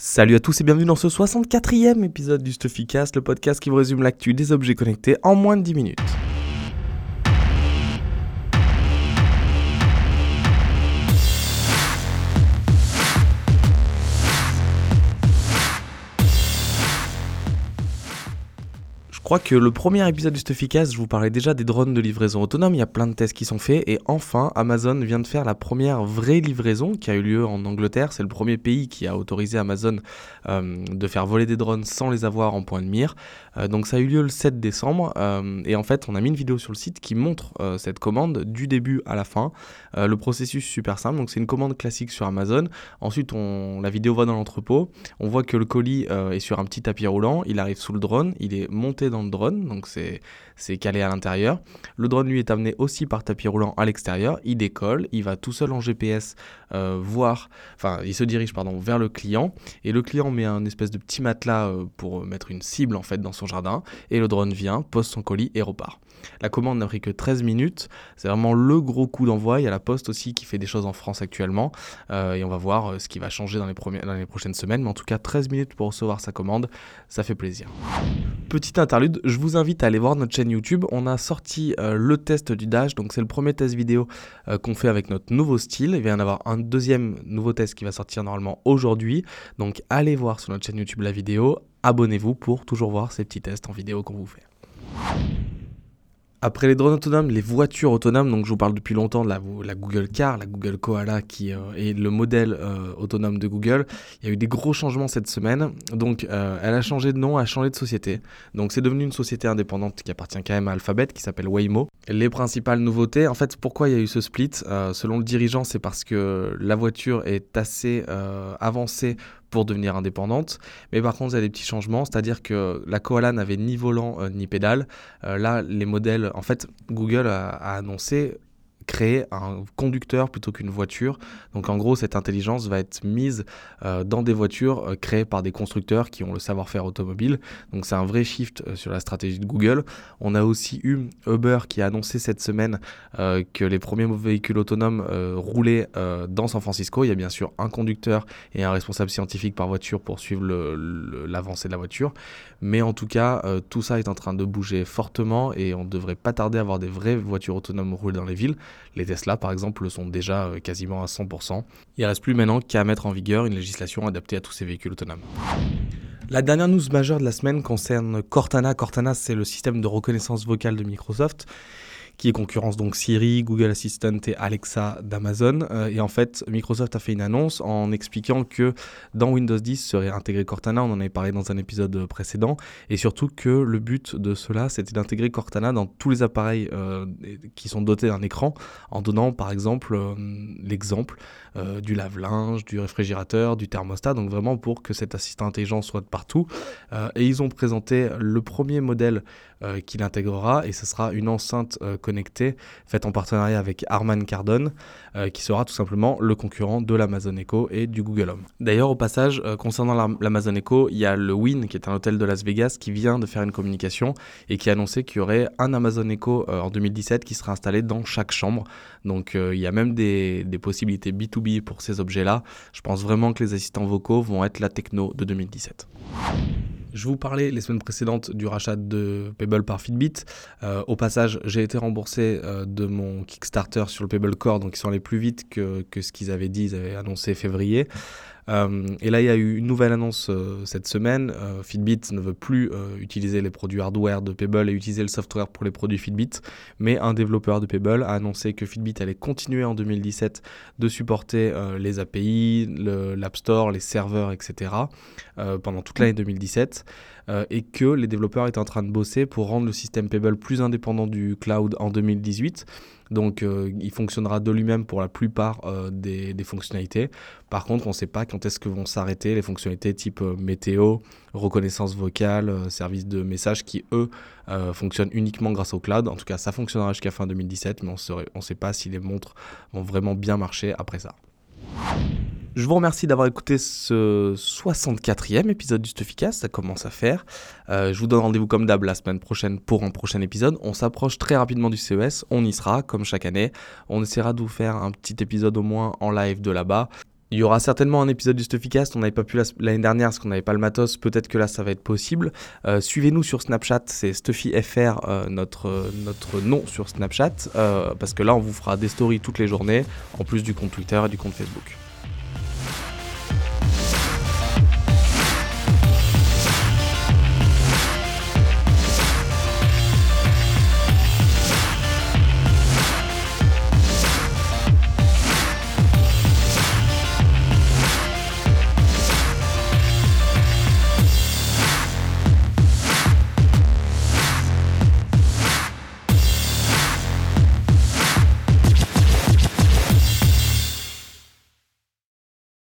Salut à tous et bienvenue dans ce 64e épisode du Stuffycast, le podcast qui vous résume l'actu des objets connectés en moins de 10 minutes. Crois que le premier épisode du Stuffycast, je vous parlais déjà des drones de livraison autonome. Il y a plein de tests qui sont faits. Et enfin, Amazon vient de faire la première vraie livraison qui a eu lieu en Angleterre. C'est le premier pays qui a autorisé Amazon euh, de faire voler des drones sans les avoir en point de mire. Euh, donc ça a eu lieu le 7 décembre. Euh, et en fait, on a mis une vidéo sur le site qui montre cette commande du début à la fin. le processus super simple. Donc c'est une commande classique sur Amazon. Ensuite, on, la vidéo va dans l'entrepôt. On voit que le colis est sur un petit tapis roulant. Il arrive sous le drone. Il est monté dans drone, donc c'est calé à l'intérieur. Le drone lui est amené aussi par tapis roulant à l'extérieur, il décolle, il va tout seul en GPS euh, voir, enfin il se dirige pardon vers le client et le client met un espèce de petit matelas euh, pour mettre une cible en fait dans son jardin et le drone vient, pose son colis et repart. La commande n'a pris que 13 minutes. C'est vraiment le gros coup d'envoi. Il y a la Poste aussi qui fait des choses en France actuellement. Euh, et on va voir ce qui va changer dans les, dans les prochaines semaines. Mais en tout cas, 13 minutes pour recevoir sa commande, ça fait plaisir. Petite interlude, je vous invite à aller voir notre chaîne YouTube. On a sorti euh, le test du Dash. Donc c'est le premier test vidéo qu'on fait avec notre nouveau style. Il va y en avoir un deuxième nouveau test qui va sortir normalement aujourd'hui. Donc allez voir sur notre chaîne YouTube la vidéo. Abonnez-vous pour toujours voir ces petits tests en vidéo qu'on vous fait. Après les drones autonomes, les voitures autonomes, donc je vous parle depuis longtemps de la, Google Car, la Google Koala qui euh, est le modèle euh, autonome de Google. Il y a eu des gros changements cette semaine. Donc euh, elle a changé de nom, a changé de société. Donc c'est devenu une société indépendante qui appartient quand même à Alphabet, qui s'appelle Waymo. Les principales nouveautés, en fait, pourquoi il y a eu ce split? Selon le dirigeant, c'est parce que la voiture est assez avancée pour devenir indépendante. Mais par contre, il y a des petits changements, c'est-à-dire que la Koala n'avait ni volant euh, ni pédale. Euh, là, les modèles, en fait, Google a annoncé créer un conducteur plutôt qu'une voiture. Donc en gros, cette intelligence va être mise euh, dans des voitures euh, créées par des constructeurs qui ont le savoir-faire automobile. Donc c'est un vrai shift euh, sur la stratégie de Google. On a aussi eu Uber qui a annoncé cette semaine que les premiers véhicules autonomes roulaient dans San Francisco. Il y a bien sûr un conducteur et un responsable scientifique par voiture pour suivre l'avancée de la voiture. Mais en tout cas, tout ça est en train de bouger fortement et on ne devrait pas tarder à avoir des vraies voitures autonomes rouler dans les villes. Les Tesla, par exemple, le sont déjà euh, quasiment à 100%. Il ne reste plus maintenant qu'à mettre en vigueur une législation adaptée à tous ces véhicules autonomes. La dernière news majeure de la semaine concerne Cortana. Cortana, c'est le système de reconnaissance vocale de Microsoft qui est concurrence donc Siri, Google Assistant et Alexa d'Amazon. Euh, et en fait, Microsoft a fait une annonce en expliquant que dans Windows 10 serait intégré Cortana, on en avait parlé dans un épisode précédent, et surtout que le but de cela, c'était d'intégrer Cortana dans tous les appareils euh, qui sont dotés d'un écran, en donnant par exemple euh, l'exemple du lave-linge, du réfrigérateur, du thermostat, donc vraiment pour que cet assistant intelligent soit de partout. et ils ont présenté le premier modèle euh, qui l'intégrera et ce sera une enceinte faite en partenariat avec Harman Kardon euh, qui sera tout simplement le concurrent de l'Amazon Echo et du Google Home. D'ailleurs au passage concernant l'Amazon Echo, il y a le Win qui est un hôtel de Las Vegas qui vient de faire une communication et qui a annoncé qu'il y aurait un Amazon Echo en 2017 qui sera installé dans chaque chambre. Donc il y a même des possibilités B2B pour ces objets-là. Je pense vraiment que les assistants vocaux vont être la techno de 2017. Je vous parlais les semaines précédentes du rachat de Pebble par Fitbit. Euh, au passage, j'ai été remboursé euh, de mon Kickstarter sur le Pebble Core, donc ils sont allés plus vite que, que ce qu'ils avaient dit, ils avaient annoncé février. Euh, et là, il y a eu une nouvelle annonce euh, cette semaine. Euh, Fitbit ne veut plus utiliser les produits hardware de Pebble et utiliser le software pour les produits Fitbit, mais un développeur de Pebble a annoncé que Fitbit allait continuer en 2017 de supporter les API, l'App Store, les serveurs, etc. pendant toute l'année 2017. Et que les développeurs étaient en train de bosser pour rendre le système Pebble plus indépendant du cloud en 2018. Donc euh, il fonctionnera de lui-même pour la plupart euh, des, fonctionnalités. Par contre, on ne sait pas quand est-ce que vont s'arrêter les fonctionnalités type euh, météo, reconnaissance vocale, service de messages qui, eux, fonctionnent uniquement grâce au cloud. En tout cas, ça fonctionnera jusqu'à fin 2017, mais on ne sait pas si les montres vont vraiment bien marcher après ça. Je vous remercie d'avoir écouté ce 64e épisode du Stuffycast, ça commence à faire. Euh, je vous donne rendez-vous comme d'hab la semaine prochaine pour un prochain épisode. On s'approche très rapidement du CES, on y sera comme chaque année. On essaiera de vous faire un petit épisode au moins en live de là-bas. Il y aura certainement un épisode du Stuffycast. On n'avait pas pu l'année dernière parce qu'on n'avait pas le matos. Peut-être que là, ça va être possible. Euh, suivez-nous sur Snapchat. C'est StuffyFR, euh, notre, notre nom sur Snapchat. Euh, parce que là, on vous fera des stories toutes les journées, en plus du compte Twitter et du compte Facebook.